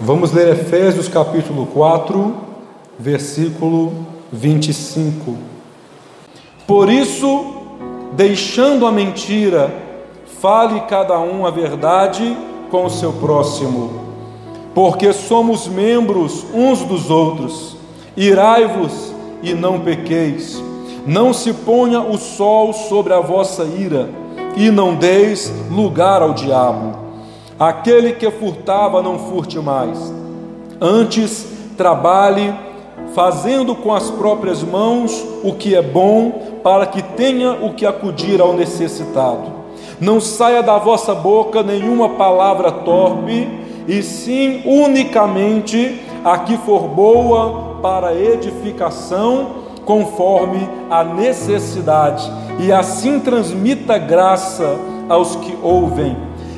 Vamos ler Efésios capítulo 4, versículo 25. Por isso, deixando a mentira, fale cada um a verdade com o seu próximo, porque somos membros uns dos outros. Irai-vos e não pequeis. Não se ponha o sol sobre a vossa ira, e não deis lugar ao diabo. Aquele que furtava, não furte mais. Antes, trabalhe, fazendo com as próprias mãos o que é bom, para que tenha o que acudir ao necessitado. Não saia da vossa boca nenhuma palavra torpe, e sim unicamente a que for boa para edificação, conforme a necessidade, e assim transmita graça aos que ouvem.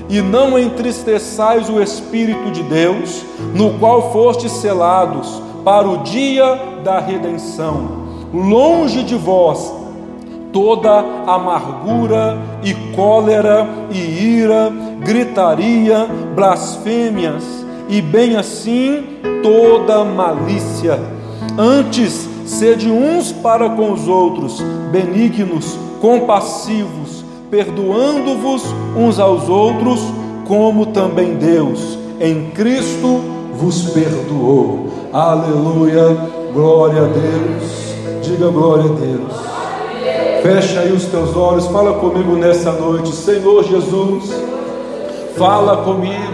E não entristeçais o Espírito de Deus, no qual fostes selados para o dia da redenção. Longe de vós toda amargura e cólera e ira, gritaria, blasfêmias e bem assim toda malícia. Antes, sede uns para com os outros, benignos, compassivos, perdoando-vos uns aos outros, como também Deus em Cristo vos perdoou. Aleluia, glória a Deus. Diga glória a Deus. Fecha aí os teus olhos, fala comigo nessa noite, Senhor Jesus, fala comigo,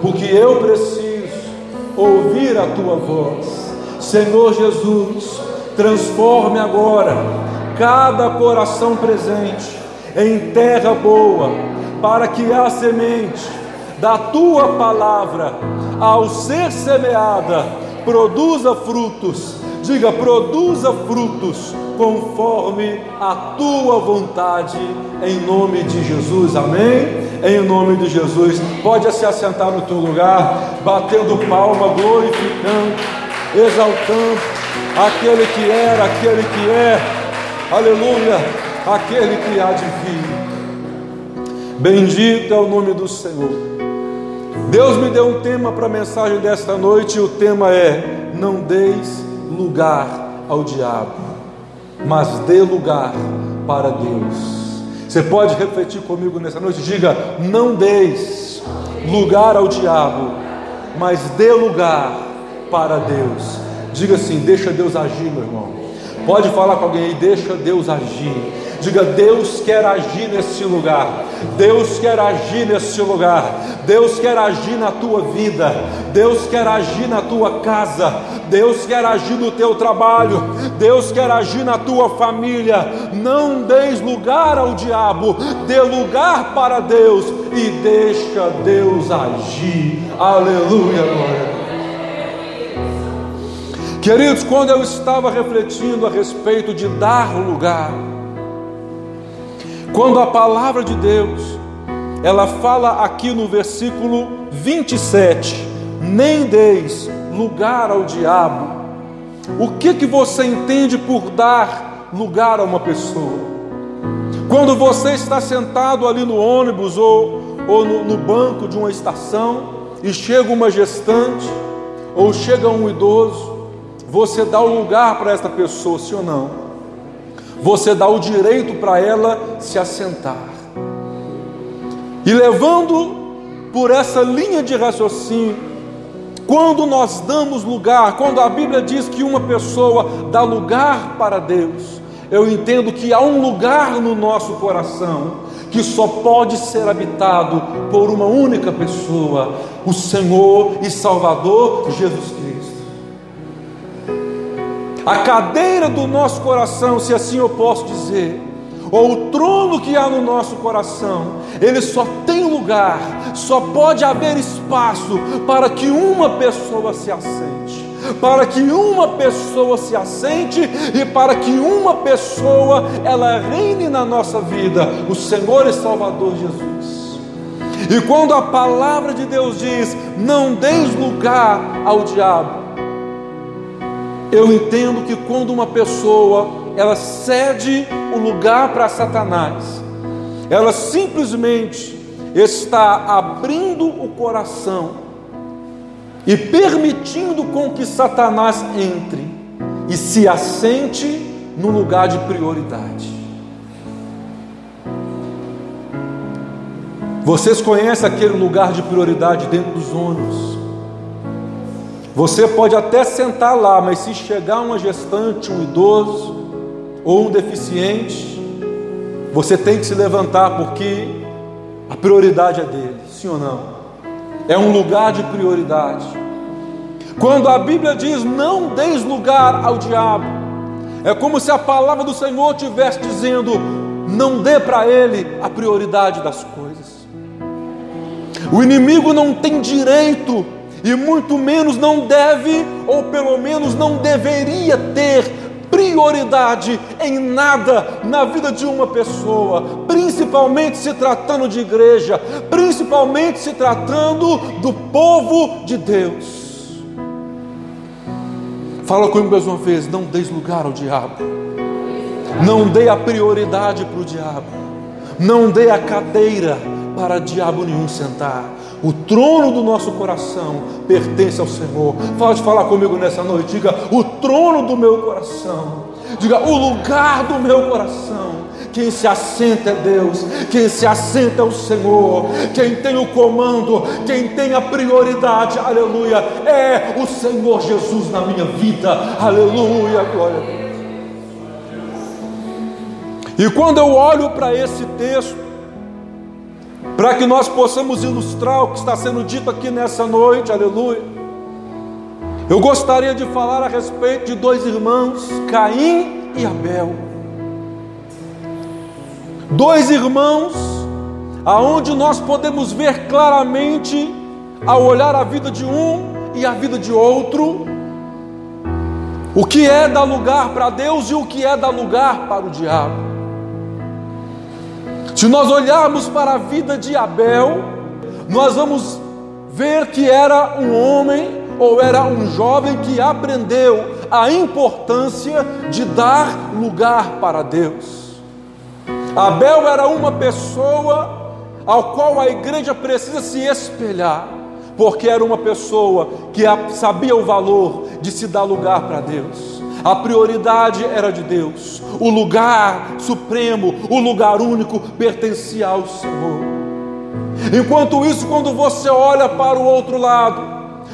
porque eu preciso ouvir a tua voz. Senhor Jesus, transforme agora cada coração presente em terra boa, para que a semente da tua palavra, ao ser semeada, produza frutos. Diga, produza frutos conforme a tua vontade, em nome de Jesus, amém? Em nome de Jesus, pode se assentar no teu lugar, batendo palma, glorificando, exaltando aquele que era, aquele que é, aleluia, aquele que há de vir. Bendito é o nome do Senhor. Deus me deu um tema para a mensagem desta noite, e o tema é: Não deis lugar ao diabo mas dê lugar para Deus. Você pode refletir comigo nessa noite? Diga: não deis lugar ao diabo, mas dê lugar para Deus. Diga assim: deixa Deus agir, meu irmão. Pode falar com alguém aí, deixa Deus agir. Diga: Deus quer agir nesse lugar. Deus quer agir nesse lugar. Deus quer agir na tua vida. Deus quer agir na tua casa. Deus quer agir no teu trabalho. Deus quer agir na tua família. Não deis lugar ao diabo. Dê lugar para Deus e deixa Deus agir. Aleluia. Queridos, quando eu estava refletindo a respeito de dar lugar, quando a palavra de Deus, ela fala aqui no versículo 27, nem deis lugar ao diabo. O que que você entende por dar lugar a uma pessoa? Quando você está sentado ali no ônibus ou, ou no, no banco de uma estação e chega uma gestante ou chega um idoso, você dá o lugar para esta pessoa, sim ou não? Você dá o direito para ela se assentar. E levando por essa linha de raciocínio, quando nós damos lugar, quando a Bíblia diz que uma pessoa dá lugar para Deus, eu entendo que há um lugar no nosso coração que só pode ser habitado por uma única pessoa, o Senhor e Salvador Jesus Cristo a cadeira do nosso coração, se assim eu posso dizer, ou o trono que há no nosso coração, ele só tem lugar, só pode haver espaço para que uma pessoa se assente. Para que uma pessoa se assente e para que uma pessoa ela reine na nossa vida, o Senhor e Salvador Jesus. E quando a palavra de Deus diz: "Não deis lugar ao diabo", eu entendo que quando uma pessoa ela cede o lugar para Satanás, ela simplesmente está abrindo o coração e permitindo com que Satanás entre e se assente no lugar de prioridade. Vocês conhecem aquele lugar de prioridade dentro dos ônibus? Você pode até sentar lá, mas se chegar uma gestante, um idoso ou um deficiente, você tem que se levantar porque a prioridade é dele, sim ou não? É um lugar de prioridade. Quando a Bíblia diz não deis lugar ao diabo, é como se a palavra do Senhor estivesse dizendo: não dê para ele a prioridade das coisas. O inimigo não tem direito, e muito menos não deve, ou pelo menos não deveria ter prioridade em nada na vida de uma pessoa, principalmente se tratando de igreja, principalmente se tratando do povo de Deus. Fala comigo mais uma vez: não deis lugar ao diabo, não dê a prioridade para o diabo, não dê a cadeira para diabo nenhum sentar. O trono do nosso coração pertence ao Senhor. Pode falar comigo nessa noite. Diga: o trono do meu coração. Diga: o lugar do meu coração quem se assenta é Deus, quem se assenta é o Senhor, quem tem o comando, quem tem a prioridade, aleluia, é o Senhor Jesus na minha vida, aleluia, glória a Deus. E quando eu olho para esse texto, para que nós possamos ilustrar o que está sendo dito aqui nessa noite, aleluia. Eu gostaria de falar a respeito de dois irmãos, Caim e Abel. Dois irmãos, aonde nós podemos ver claramente, ao olhar a vida de um e a vida de outro, o que é dar lugar para Deus e o que é dar lugar para o diabo. Se nós olharmos para a vida de Abel, nós vamos ver que era um homem ou era um jovem que aprendeu a importância de dar lugar para Deus. Abel era uma pessoa ao qual a igreja precisa se espelhar, porque era uma pessoa que sabia o valor de se dar lugar para Deus. A prioridade era de Deus, o lugar supremo, o lugar único pertencia ao Senhor. Enquanto isso, quando você olha para o outro lado,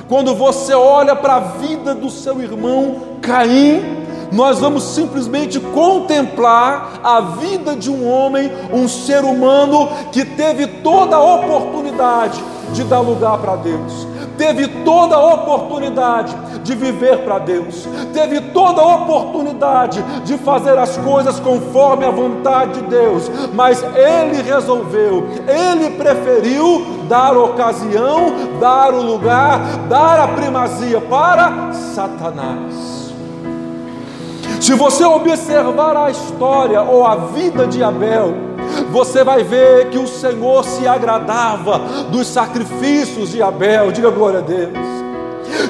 quando você olha para a vida do seu irmão Caim, nós vamos simplesmente contemplar a vida de um homem, um ser humano que teve toda a oportunidade de dar lugar para Deus, teve toda a oportunidade de viver para Deus, teve toda a oportunidade de fazer as coisas conforme a vontade de Deus, mas ele resolveu, ele preferiu dar ocasião, dar o lugar, dar a primazia para Satanás. Se você observar a história ou a vida de Abel, você vai ver que o Senhor se agradava dos sacrifícios de Abel. Diga glória a Deus.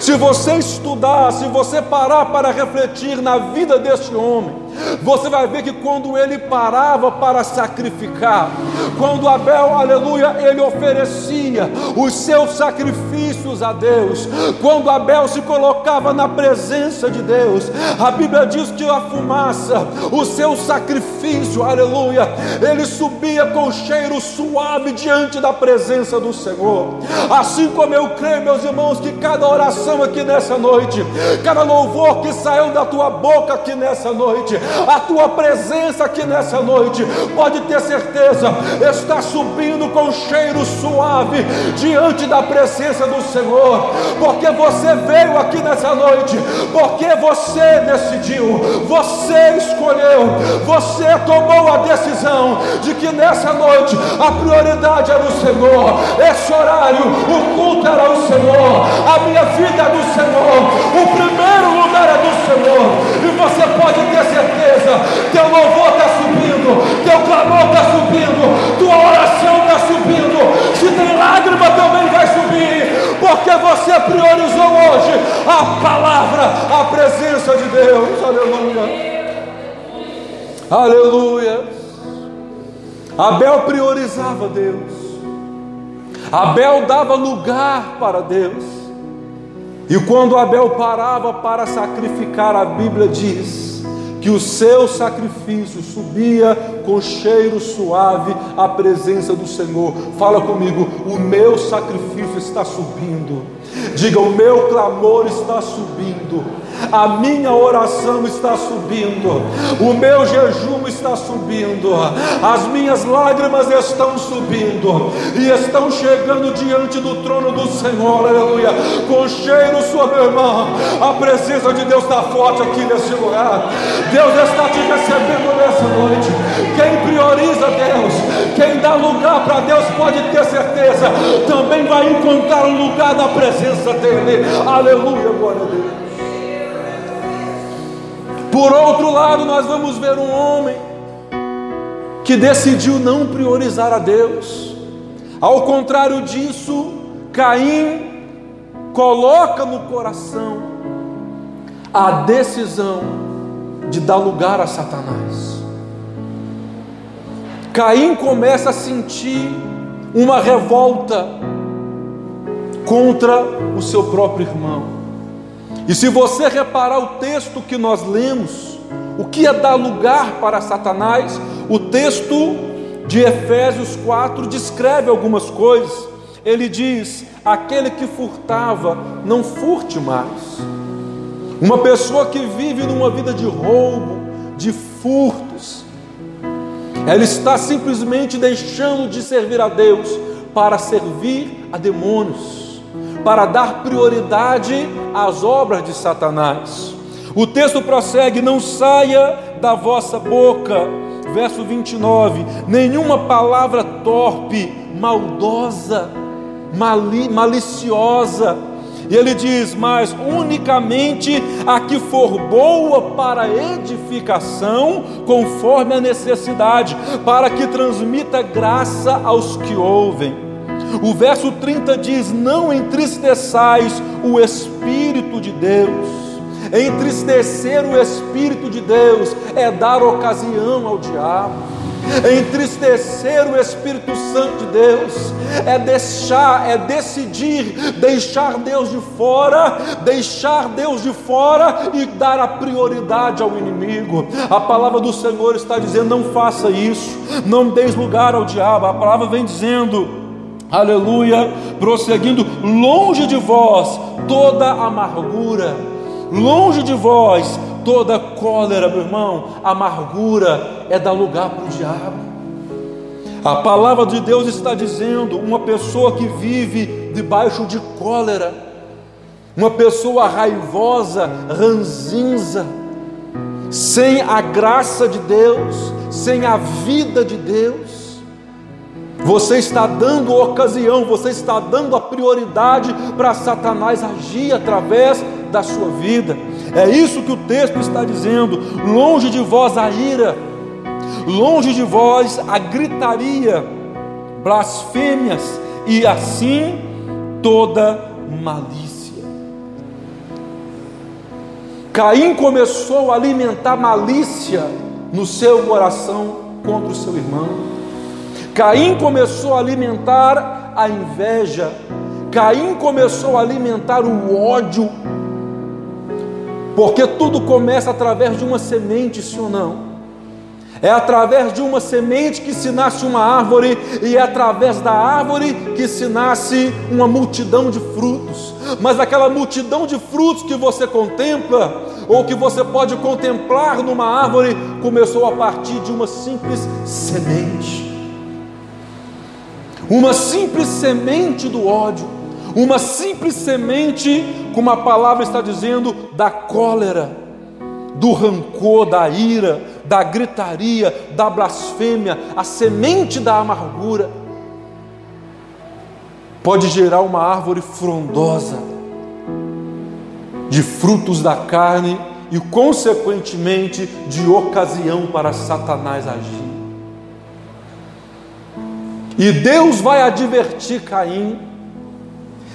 Se você estudar, se você parar para refletir na vida deste homem, você vai ver que quando ele parava para sacrificar, quando Abel, aleluia, ele oferecia os seus sacrifícios a Deus, quando Abel se colocava na presença de Deus, a Bíblia diz que a fumaça, o seu sacrifício, aleluia, ele subia com cheiro suave diante da presença do Senhor. Assim como eu creio, meus irmãos, que cada oração aqui nessa noite, cada louvor que saiu da tua boca aqui nessa noite, a tua presença aqui nessa noite, pode ter certeza, está subindo com cheiro suave diante da presença do Senhor, porque você veio aqui nessa noite, porque você decidiu, você escolheu, você tomou a decisão de que nessa noite a prioridade era o Senhor, esse horário, o culto era o Senhor, a minha vida é do Senhor, o primeiro lugar é do Senhor, e você pode ter certeza, teu louvor está subindo, teu clamor está subindo, tua oração está subindo, se tem lágrima também vai subir, porque você priorizou hoje a palavra, a presença de Deus, aleluia. Aleluia. Abel priorizava Deus. Abel dava lugar para Deus. E quando Abel parava para sacrificar, a Bíblia diz que o seu sacrifício subia com cheiro suave à presença do Senhor. Fala comigo, o meu sacrifício está subindo. Diga, o meu clamor está subindo a minha oração está subindo, o meu jejum está subindo, as minhas lágrimas estão subindo e estão chegando diante do trono do Senhor, aleluia, com cheiro sobre meu irmão. A presença de Deus está forte aqui nesse lugar. Deus está te recebendo nessa noite. Quem prioriza Deus, dá lugar para Deus, pode ter certeza, também vai encontrar o lugar da presença dEle. Aleluia, glória a Deus. Por outro lado, nós vamos ver um homem que decidiu não priorizar a Deus. Ao contrário disso, Caim coloca no coração a decisão de dar lugar a Satanás. Caim começa a sentir uma revolta contra o seu próprio irmão. E se você reparar o texto que nós lemos, o que é dar lugar para Satanás, o texto de Efésios 4 descreve algumas coisas. Ele diz: aquele que furtava, não furte mais. Uma pessoa que vive numa vida de roubo, de furtos, ela está simplesmente deixando de servir a Deus para servir a demônios para dar prioridade às obras de Satanás. O texto prossegue: Não saia da vossa boca, verso 29, nenhuma palavra torpe, maldosa, mali, maliciosa. E ele diz: Mas unicamente a que for boa para edificação, conforme a necessidade, para que transmita graça aos que ouvem. O verso 30 diz: Não entristeçais o Espírito de Deus. Entristecer o Espírito de Deus é dar ocasião ao diabo. Entristecer o Espírito Santo de Deus é deixar, é decidir deixar Deus de fora, deixar Deus de fora e dar a prioridade ao inimigo. A palavra do Senhor está dizendo: não faça isso, não deis lugar ao diabo. A palavra vem dizendo: aleluia, prosseguindo, longe de vós toda amargura, longe de vós toda cólera, meu irmão, amargura é dar lugar para o diabo. A palavra de Deus está dizendo: uma pessoa que vive debaixo de cólera, uma pessoa raivosa, ranzinza, sem a graça de Deus, sem a vida de Deus, você está dando ocasião, você está dando a prioridade para Satanás agir através da sua vida. É isso que o texto está dizendo. Longe de vós a ira, longe de vós a gritaria, blasfêmias e assim toda malícia. Caim começou a alimentar malícia no seu coração contra o seu irmão. Caim começou a alimentar a inveja, Caim começou a alimentar o ódio, porque tudo começa através de uma semente, sim ou não? É através de uma semente que se nasce uma árvore, e é através da árvore que se nasce uma multidão de frutos. Mas aquela multidão de frutos que você contempla, ou que você pode contemplar numa árvore, começou a partir de uma simples semente uma simples semente do ódio, uma simples semente, como a palavra está dizendo, da cólera, do rancor, da ira, da gritaria, da blasfêmia, a semente da amargura, pode gerar uma árvore frondosa, de frutos da carne e, consequentemente, de ocasião para Satanás agir. E Deus vai advertir Caim,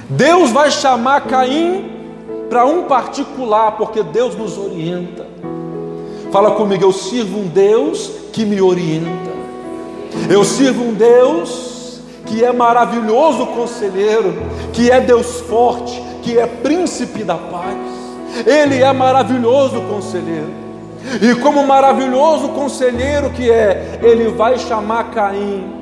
Deus vai chamar Caim para um particular, porque Deus nos orienta. Fala comigo, eu sirvo um Deus que me orienta. Eu sirvo um Deus que é maravilhoso conselheiro, que é Deus forte, que é príncipe da paz. Ele é maravilhoso conselheiro. E como maravilhoso conselheiro que é, ele vai chamar Caim.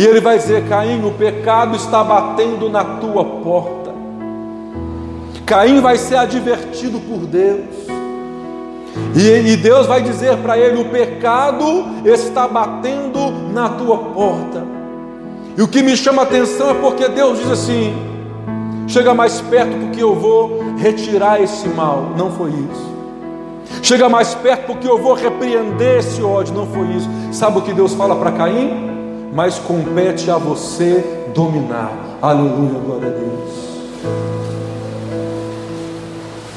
E ele vai dizer: Caim, o pecado está batendo na tua porta. Caim vai ser advertido por Deus. E, e Deus vai dizer para ele: o pecado está batendo na tua porta. E o que me chama a atenção é porque Deus diz assim: chega mais perto porque eu vou retirar esse mal. Não foi isso. Chega mais perto porque eu vou repreender esse ódio. Não foi isso. Sabe o que Deus fala para Caim? Mas compete a você dominar. Aleluia, glória a Deus.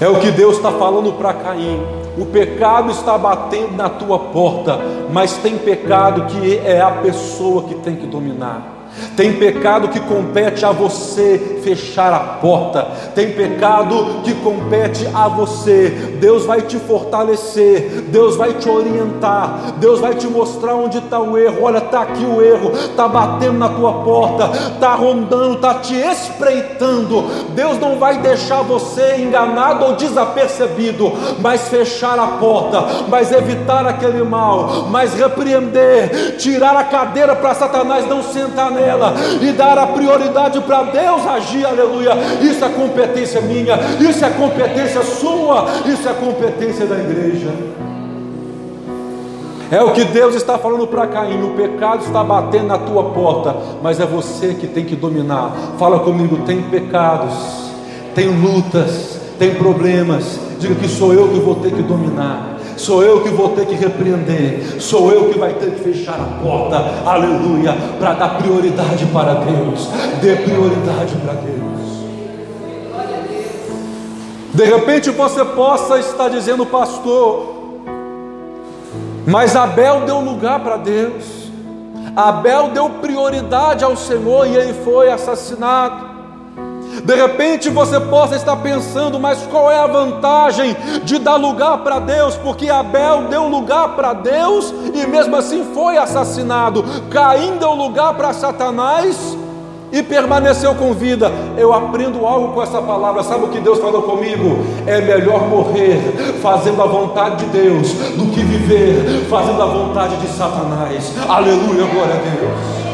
É o que Deus está falando para Caim. O pecado está batendo na tua porta, mas tem pecado que é a pessoa que tem que dominar. Tem pecado que compete a você fechar a porta. Tem pecado que compete a você. Deus vai te fortalecer. Deus vai te orientar. Deus vai te mostrar onde está o erro. Olha, está aqui o erro. Está batendo na tua porta. Está rondando. Está te espreitando. Deus não vai deixar você enganado ou desapercebido. Mas fechar a porta. Mas evitar aquele mal. Mas repreender. Tirar a cadeira para Satanás não sentar nela e dar a prioridade para Deus agir, aleluia. Isso é competência minha, isso é competência sua, isso é competência da igreja. É o que Deus está falando para Caim: o pecado está batendo na tua porta, mas é você que tem que dominar. Fala comigo: tem pecados, tem lutas, tem problemas. Diga que sou eu que vou ter que dominar sou eu que vou ter que repreender, sou eu que vai ter que fechar a porta, aleluia, para dar prioridade para Deus, dê prioridade para Deus. De repente você possa estar dizendo, pastor, mas Abel deu lugar para Deus, Abel deu prioridade ao Senhor e ele foi assassinado. De repente você possa estar pensando, mas qual é a vantagem de dar lugar para Deus? Porque Abel deu lugar para Deus e mesmo assim foi assassinado. Caim deu lugar para Satanás e permaneceu com vida. Eu aprendo algo com essa palavra. Sabe o que Deus falou comigo? É melhor morrer fazendo a vontade de Deus do que viver fazendo a vontade de Satanás. Aleluia, glória a Deus.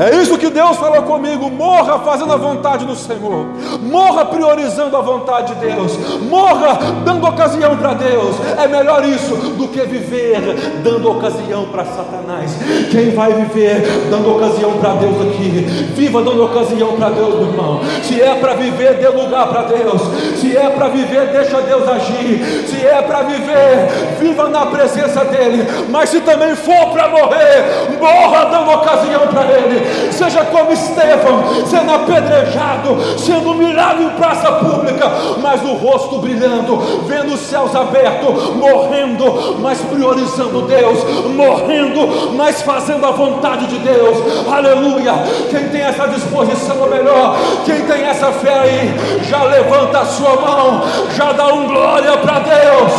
É isso que Deus falou comigo. Morra fazendo a vontade do Senhor. Morra priorizando a vontade de Deus. Morra dando ocasião para Deus. É melhor isso do que viver dando ocasião para Satanás. Quem vai viver dando ocasião para Deus aqui? Viva dando ocasião para Deus, meu irmão. Se é para viver, dê lugar para Deus. Se é para viver, deixa Deus agir. Se é para viver, viva na presença dEle. Mas se também for para morrer, morra dando ocasião para Ele seja como Estevão, sendo apedrejado, sendo humilhado em praça pública, mas o rosto brilhando, vendo os céus abertos, morrendo, mas priorizando Deus, morrendo, mas fazendo a vontade de Deus, aleluia. Quem tem essa disposição, ou melhor, quem tem essa fé aí, já levanta a sua mão, já dá um glória para Deus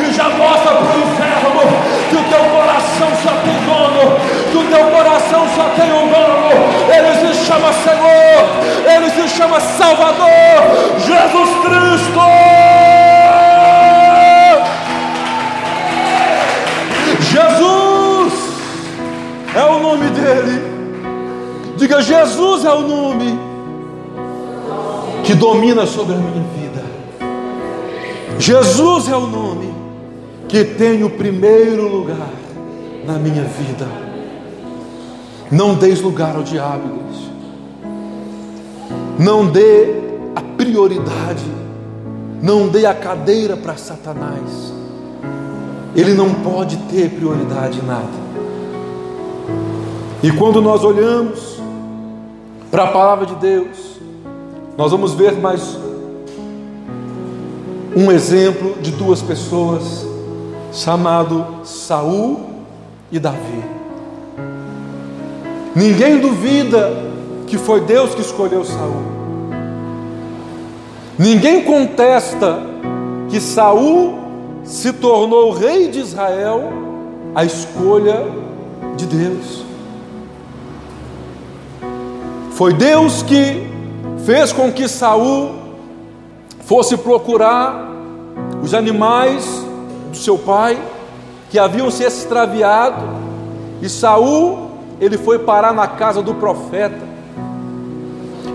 e já mostra para o inferno que o teu coração só tem que o teu coração só tem um dono, ele se chama Senhor, ele se chama Salvador, Jesus Cristo. Jesus é o nome dele. Diga: Jesus é o nome que domina sobre a minha vida. Jesus é o nome que tem o primeiro lugar na minha vida. Não deis lugar ao diabo, igreja. Não dê a prioridade, não dê a cadeira para Satanás. Ele não pode ter prioridade em nada. E quando nós olhamos para a palavra de Deus, nós vamos ver mais um exemplo de duas pessoas chamado Saul e Davi. Ninguém duvida que foi Deus que escolheu Saul. Ninguém contesta que Saul se tornou rei de Israel a escolha de Deus. Foi Deus que fez com que Saul fosse procurar os animais do seu pai que haviam se extraviado, e Saul ele foi parar na casa do profeta.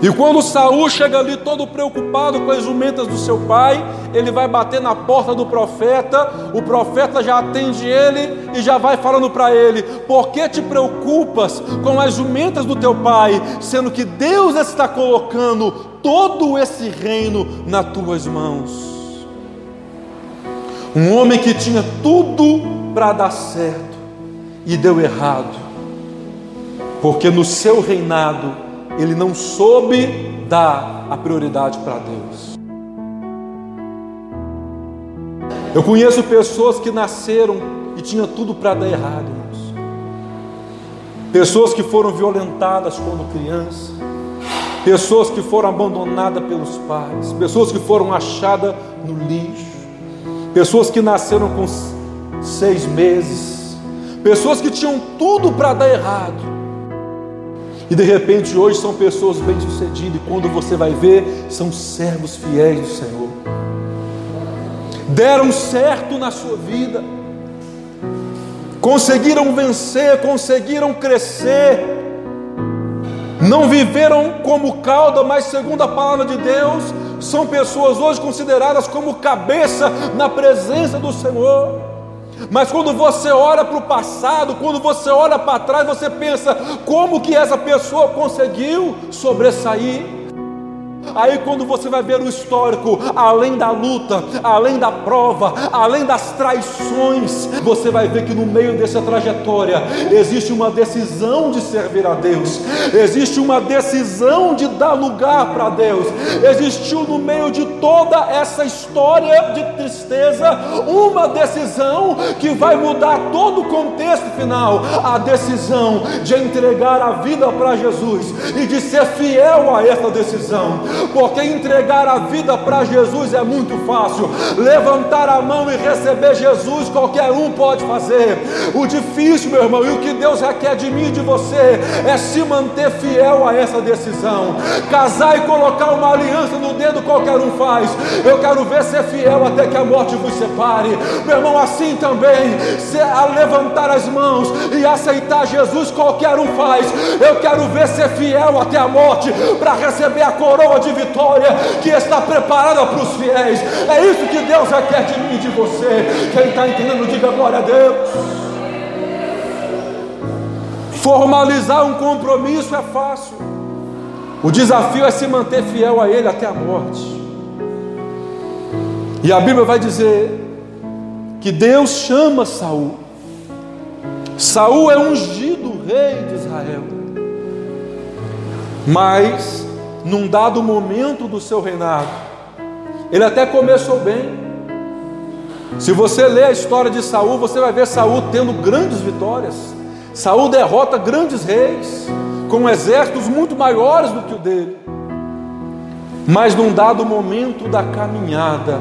E quando Saul chega ali todo preocupado com as jumentas do seu pai, ele vai bater na porta do profeta, o profeta já atende ele e já vai falando para ele: Por que te preocupas com as jumentas do teu pai, sendo que Deus está colocando todo esse reino nas tuas mãos? Um homem que tinha tudo para dar certo e deu errado, porque no seu reinado ele não soube dar a prioridade para Deus. Eu conheço pessoas que nasceram e tinham tudo para dar errado, irmãos. Pessoas que foram violentadas quando criança, pessoas que foram abandonadas pelos pais, pessoas que foram achadas no lixo, pessoas que nasceram com seis meses, pessoas que tinham tudo para dar errado, e de repente hoje são pessoas bem-sucedidas, e quando você vai ver, são servos fiéis do Senhor. Deram certo na sua vida, conseguiram vencer, conseguiram crescer, não viveram como cauda, mas segundo a palavra de Deus, são pessoas hoje consideradas como cabeça na presença do Senhor. Mas quando você olha para o passado, quando você olha para trás, você pensa como que essa pessoa conseguiu sobressair. Aí, quando você vai ver o histórico, além da luta, além da prova, além das traições, você vai ver que no meio dessa trajetória existe uma decisão de servir a Deus, existe uma decisão de dar lugar para Deus, existiu no meio de toda essa história de tristeza uma decisão que vai mudar todo o contexto final a decisão de entregar a vida para Jesus e de ser fiel a essa decisão porque entregar a vida para Jesus é muito fácil. Levantar a mão e receber Jesus, qualquer um pode fazer. O difícil, meu irmão, e o que Deus requer de mim e de você é se manter fiel a essa decisão. Casar e colocar uma aliança no dedo, qualquer um faz. Eu quero ver ser fiel até que a morte vos separe. Meu irmão, assim também, se a levantar as mãos e aceitar Jesus, qualquer um faz. Eu quero ver ser fiel até a morte para receber a coroa de de vitória que está preparada para os fiéis. É isso que Deus requer de mim e de você. Quem está entendendo, diga glória a Deus. Formalizar um compromisso é fácil. O desafio é se manter fiel a Ele até a morte. E a Bíblia vai dizer que Deus chama Saul. Saul é ungido rei de Israel. Mas num dado momento do seu reinado. Ele até começou bem. Se você ler a história de Saul, você vai ver Saul tendo grandes vitórias. Saul derrota grandes reis com exércitos muito maiores do que o dele. Mas num dado momento da caminhada,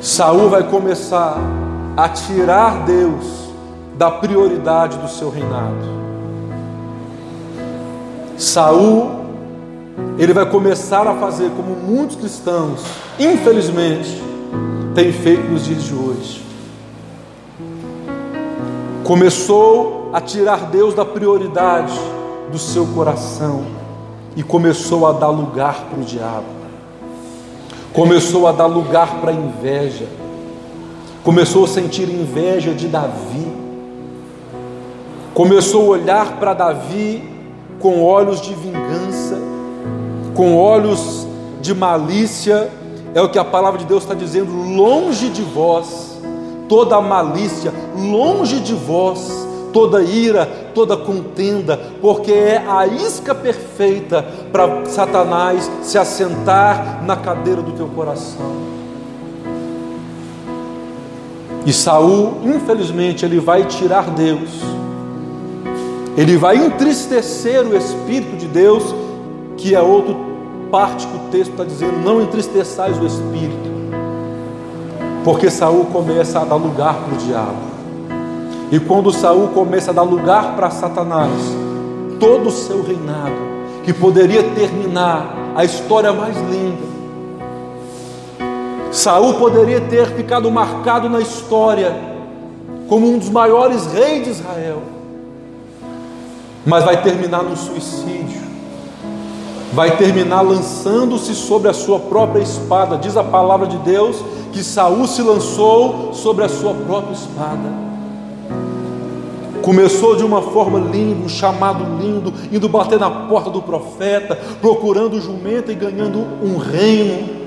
Saul vai começar a tirar Deus da prioridade do seu reinado. Saul ele vai começar a fazer como muitos cristãos, infelizmente, têm feito nos dias de hoje. Começou a tirar Deus da prioridade do seu coração e começou a dar lugar para o diabo. Começou a dar lugar para a inveja. Começou a sentir inveja de Davi. Começou a olhar para Davi com olhos de vingança com olhos de malícia, é o que a palavra de Deus está dizendo, longe de vós, toda malícia, longe de vós, toda ira, toda contenda, porque é a isca perfeita para Satanás se assentar na cadeira do teu coração. E Saul, infelizmente, ele vai tirar Deus. Ele vai entristecer o espírito de Deus, que é outro parte que o texto está dizendo: não entristeçais o espírito, porque Saul começa a dar lugar para o diabo. E quando Saul começa a dar lugar para Satanás, todo o seu reinado que poderia terminar a história mais linda. Saul poderia ter ficado marcado na história como um dos maiores reis de Israel, mas vai terminar no suicídio, vai terminar lançando-se sobre a sua própria espada. Diz a palavra de Deus que Saul se lançou sobre a sua própria espada. Começou de uma forma linda, um chamado lindo, indo bater na porta do profeta, procurando jumento e ganhando um reino.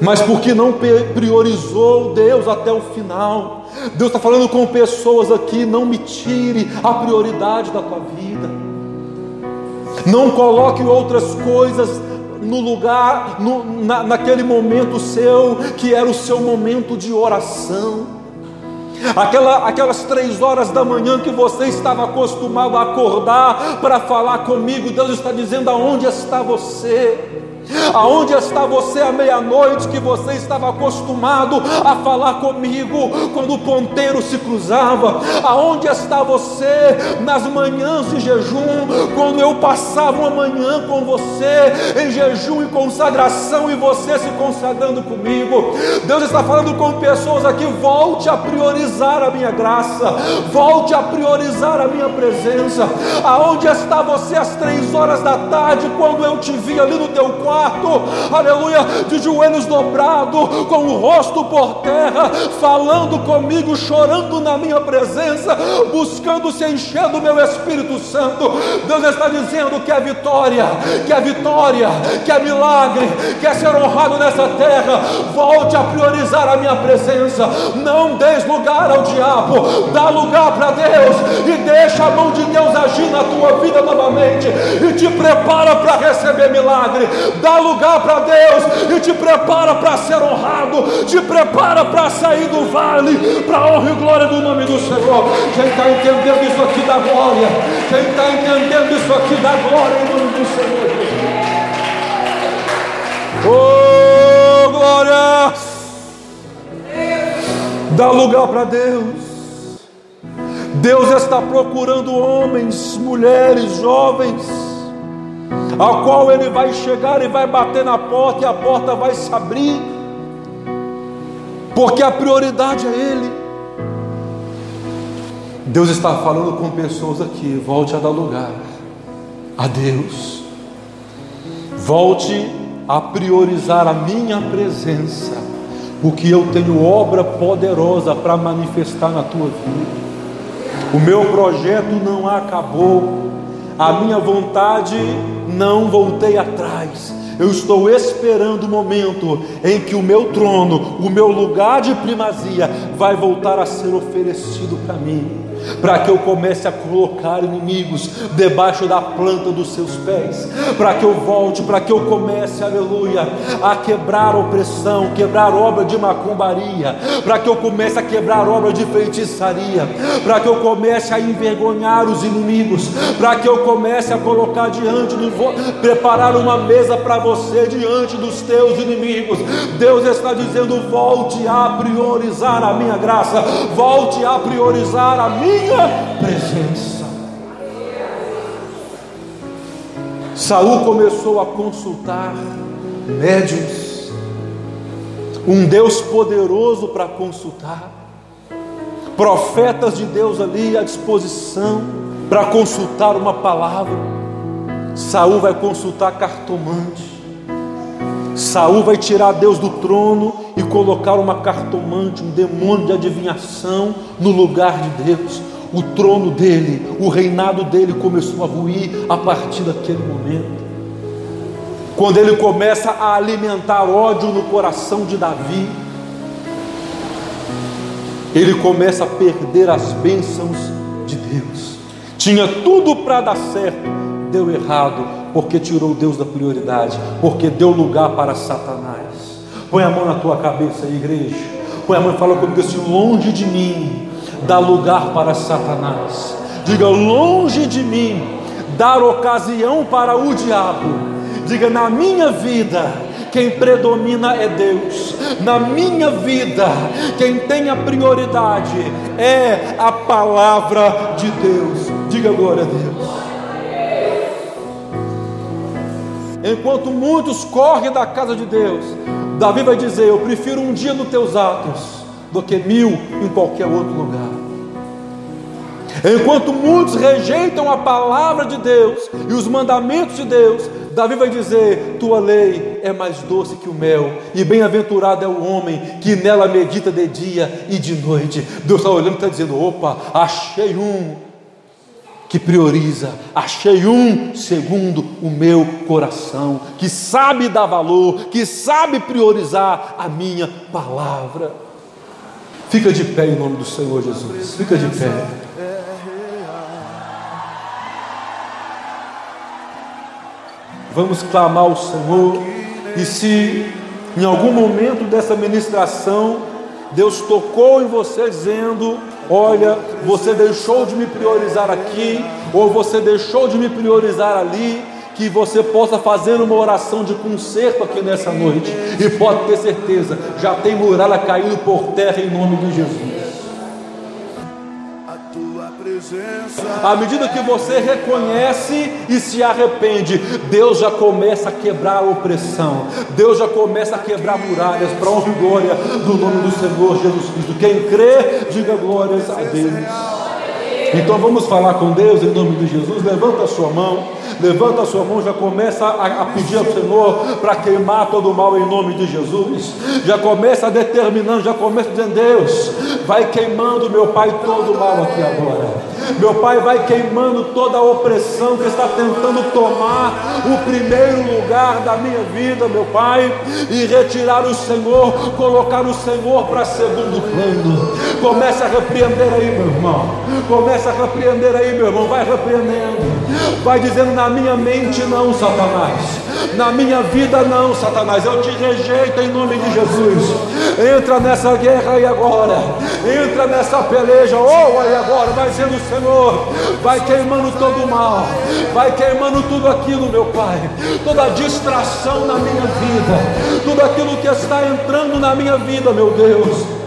Mas porque não priorizou Deus até o final. Deus está falando com pessoas aqui: não me tire a prioridade da tua vida. Não coloque outras coisas no lugar, no, na, naquele momento seu, que era o seu momento de oração. Aquela, aquelas três horas da manhã que você estava acostumado a acordar para falar comigo, Deus está dizendo: aonde está você? Aonde está você à meia-noite que você estava acostumado a falar comigo quando o ponteiro se cruzava? Aonde está você nas manhãs de jejum quando eu passava uma manhã com você em jejum e consagração e você se consagrando comigo? Deus está falando com pessoas aqui, volte a priorizar a minha graça, volte a priorizar a minha presença. Aonde está você às três horas da tarde quando eu te vi ali no teu quarto? Quarto, aleluia, de joelhos dobrados, com o rosto por terra, falando comigo, chorando na minha presença, buscando se encher do meu Espírito Santo. Deus está dizendo que é vitória, que é vitória, que é milagre, que é ser honrado nessa terra. Volte a priorizar a minha presença, não des lugar ao diabo, dá lugar para Deus e deixa a mão de Deus agir na tua vida novamente e te prepara para receber milagre dá lugar para Deus e te prepara para ser honrado, te prepara para sair do vale, para honra e glória do nome do Senhor. Quem está entendendo isso aqui da glória, quem está entendendo isso aqui da glória em nome do Senhor. Oh, glória! Dá lugar para Deus. Deus está procurando homens, mulheres, jovens a qual ele vai chegar e vai bater na porta e a porta vai se abrir, porque a prioridade é Ele. Deus está falando com pessoas aqui, volte a dar lugar a Deus, volte a priorizar a minha presença, porque eu tenho obra poderosa para manifestar na tua vida. O meu projeto não acabou, a minha vontade não voltei atrás. Eu estou esperando o momento em que o meu trono, o meu lugar de primazia, vai voltar a ser oferecido para mim para que eu comece a colocar inimigos debaixo da planta dos seus pés, para que eu volte, para que eu comece, aleluia, a quebrar opressão, quebrar obra de macumbaria, para que eu comece a quebrar obra de feitiçaria, para que eu comece a envergonhar os inimigos, para que eu comece a colocar diante do preparar uma mesa para você diante dos teus inimigos. Deus está dizendo: volte a priorizar a minha graça, volte a priorizar a minha minha presença. Saul começou a consultar médios, um Deus poderoso para consultar, profetas de Deus ali à disposição para consultar uma palavra. Saul vai consultar cartomante. Saul vai tirar Deus do trono e colocar uma cartomante, um demônio de adivinhação no lugar de Deus. O trono dele, o reinado dele começou a ruir a partir daquele momento. Quando ele começa a alimentar ódio no coração de Davi, ele começa a perder as bênçãos de Deus. Tinha tudo para dar certo, deu errado, porque tirou Deus da prioridade, porque deu lugar para Satanás. Põe a mão na tua cabeça, igreja. Põe a mão e fala comigo assim: longe de mim dá lugar para Satanás. Diga, longe de mim dar ocasião para o diabo. Diga, na minha vida, quem predomina é Deus. Na minha vida, quem tem a prioridade é a palavra de Deus. Diga glória a Deus. Enquanto muitos correm da casa de Deus, Davi vai dizer: Eu prefiro um dia nos teus atos do que mil em qualquer outro lugar. Enquanto muitos rejeitam a palavra de Deus e os mandamentos de Deus, Davi vai dizer: Tua lei é mais doce que o mel, e bem-aventurado é o homem que nela medita de dia e de noite. Deus está olhando e está dizendo: Opa, achei um que prioriza, achei um segundo o meu coração, que sabe dar valor, que sabe priorizar a minha palavra. Fica de pé em nome do Senhor Jesus, fica de pé. Vamos clamar ao Senhor, e se em algum momento dessa ministração Deus tocou em você dizendo: Olha, você deixou de me priorizar aqui, ou você deixou de me priorizar ali. Que você possa fazer uma oração de conserto aqui nessa noite, e pode ter certeza, já tem muralha caindo por terra em nome de Jesus. À medida que você reconhece e se arrepende, Deus já começa a quebrar a opressão, Deus já começa a quebrar muralhas para honra e glória do nome do Senhor Jesus Cristo. Quem crê, diga glórias a Deus. Então vamos falar com Deus em nome de Jesus. Levanta a sua mão, levanta a sua mão, já começa a, a pedir ao Senhor para queimar todo o mal em nome de Jesus. Já começa determinando, já começa dizendo: Deus, vai queimando, meu Pai, todo o mal aqui agora. Meu Pai vai queimando toda a opressão que está tentando tomar o primeiro lugar da minha vida, meu Pai, e retirar o Senhor, colocar o Senhor para segundo plano. Comece a repreender aí, meu irmão. Comece a repreender aí, meu irmão. Vai repreendendo. Vai dizendo na minha mente, não, Satanás. Na minha vida, não, Satanás. Eu te rejeito em nome de Jesus. Entra nessa guerra aí agora. Entra nessa peleja. Oh, aí agora. Vai sendo Senhor. Vai queimando todo o mal. Vai queimando tudo aquilo, meu Pai. Toda distração na minha vida. Tudo aquilo que está entrando na minha vida, meu Deus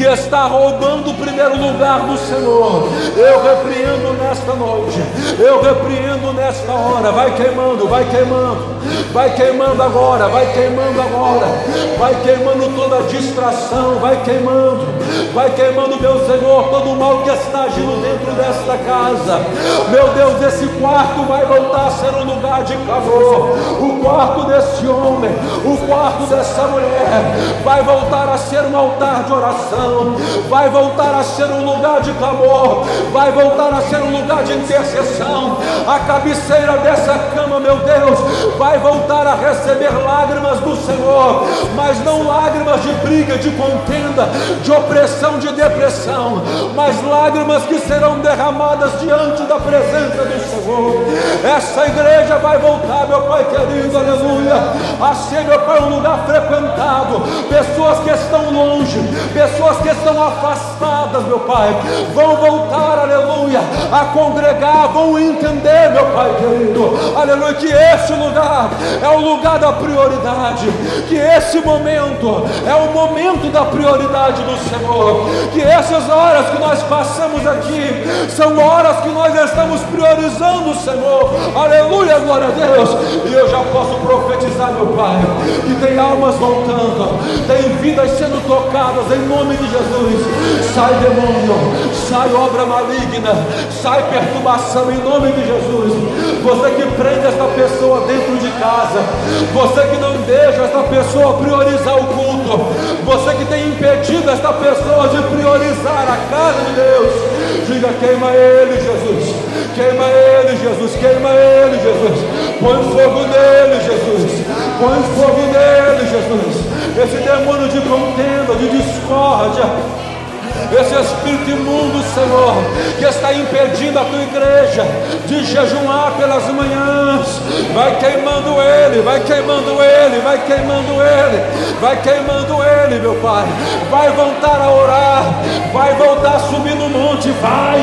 que está roubando o primeiro lugar do Senhor. Eu repreendo nesta noite, eu repreendo nesta hora. Vai queimando, vai queimando, vai queimando agora, vai queimando agora, vai queimando toda distração, vai queimando, vai queimando, meu Senhor, todo o mal que está agindo dentro desta casa. Meu Deus, esse quarto vai voltar a ser um lugar de clamor. O quarto desse homem, o quarto dessa mulher, vai voltar a ser um altar de oração vai voltar a ser um lugar de clamor, vai voltar a ser um lugar de intercessão. A cabeceira dessa cama, meu Deus, vai voltar a receber lágrimas do Senhor, mas não lágrimas de briga, de contenda, de opressão, de depressão, mas lágrimas que serão derramadas diante da presença do Senhor. Essa igreja vai voltar, meu Pai querido, aleluia, a ser, meu Pai, um lugar frequentado, pessoas que estão longe, pessoas que estão afastadas, meu Pai, vão voltar, aleluia, a congregar, vão entender, meu Pai querido, aleluia, que esse lugar é o lugar da prioridade, que esse momento é o momento da prioridade do Senhor, que essas horas que nós passamos aqui são horas que nós estamos priorizando o Senhor, aleluia, glória a Deus, e eu já posso profetizar, meu Pai, que tem almas voltando, tem vidas sendo tocadas em nome de Jesus. Sai demônio, sai obra maligna, sai perturbação em nome de Jesus. Você que prende esta pessoa dentro de casa, você que não deixa esta pessoa priorizar o culto, você que tem impedido esta pessoa de priorizar a casa de Deus, diga: queima ele, Jesus, queima ele, Jesus, queima ele, Jesus, põe fogo nele, Jesus, põe fogo nele, Jesus. Esse demônio de de discórdia, esse espírito imundo, Senhor, que está impedindo a tua igreja de jejuar pelas manhãs, vai queimando ele, vai queimando ele, vai queimando ele, vai queimando ele, meu Pai, vai voltar a orar, vai voltar a subir no monte, vai,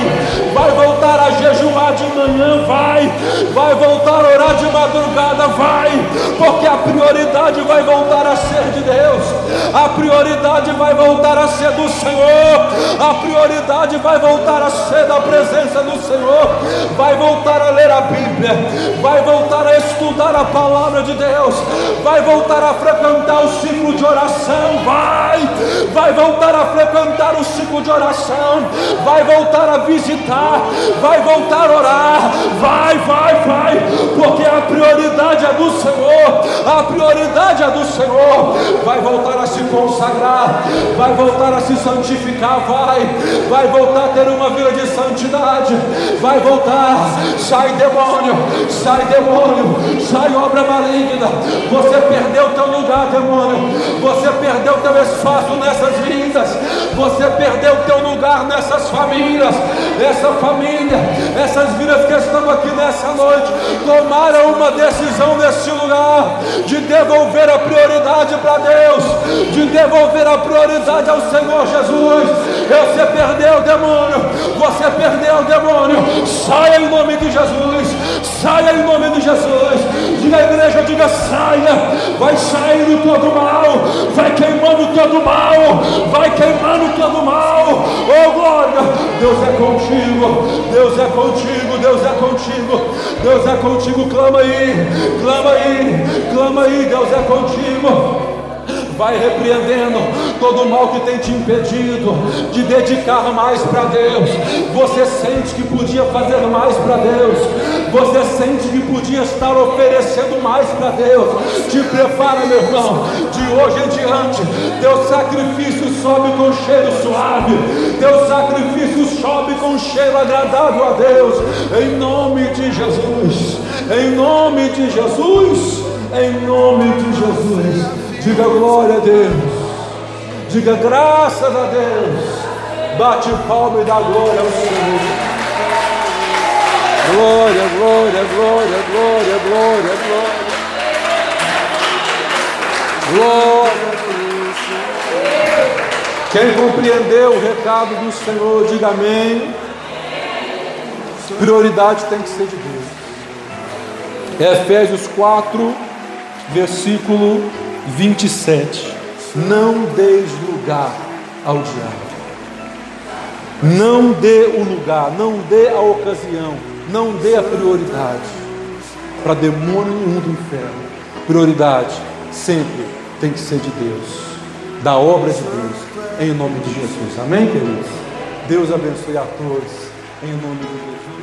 vai voltar a jejuar de manhã, vai, vai voltar a orar de madrugada, vai, porque a prioridade vai voltar a ser de Deus, a prioridade vai voltar a ser do Senhor, a prioridade vai voltar a ser da presença do Senhor, vai voltar a ler a Bíblia, vai voltar a estudar a palavra de Deus, vai voltar a frequentar o ciclo de oração, vai, vai voltar a frequentar o ciclo de oração, vai voltar a visitar, vai voltar a orar, vai, vai, vai, porque a prioridade é do Senhor, a prioridade é do Senhor, vai voltar a se consagrar, vai voltar a se santificar, vai, vai voltar a ter uma vida de santidade, vai voltar, sai demônio, sai demônio, sai obra maligna, você perdeu teu lugar, demônio, você perdeu teu espaço nessas vidas, você perdeu teu lugar nessas famílias, essa família, essas vidas que estão aqui nessa noite, tomaram uma decisão nesse lugar de devolver a prioridade para Deus, de devolver a prioridade ao Senhor Jesus. Você perdeu, demônio, você perdeu, demônio. Saia em nome de Jesus, saia em nome de Jesus. Diga a igreja, diga saia, vai saindo todo mal, vai queimando todo mal, vai queimando todo mal. Oh glória, Deus é contigo, Deus é contigo, Deus é contigo, Deus é contigo. Clama aí, clama aí, clama aí, Deus é contigo vai repreendendo todo o mal que tem te impedido de dedicar mais para Deus. Você sente que podia fazer mais para Deus, você sente que podia estar oferecendo mais para Deus. Te prepara, meu irmão, de hoje em diante, teu sacrifício sobe com cheiro suave, teu sacrifício sobe com cheiro agradável a Deus, em nome de Jesus, em nome de Jesus, em nome de Jesus. Diga glória a Deus. Diga graças a Deus. Bate palma e dá glória ao Senhor. Glória, glória, glória, glória, glória, glória. Glória a Deus. Quem compreendeu o recado do Senhor, diga amém. Prioridade tem que ser de Deus. Efésios 4, versículo 27. Não deis lugar ao diabo. Não dê o lugar, não dê a ocasião, não dê a prioridade para demônio nenhum do inferno. Prioridade sempre tem que ser de Deus, da obra de Deus, em nome de Jesus. Amém, queridos? Deus abençoe a todos, em nome de Jesus.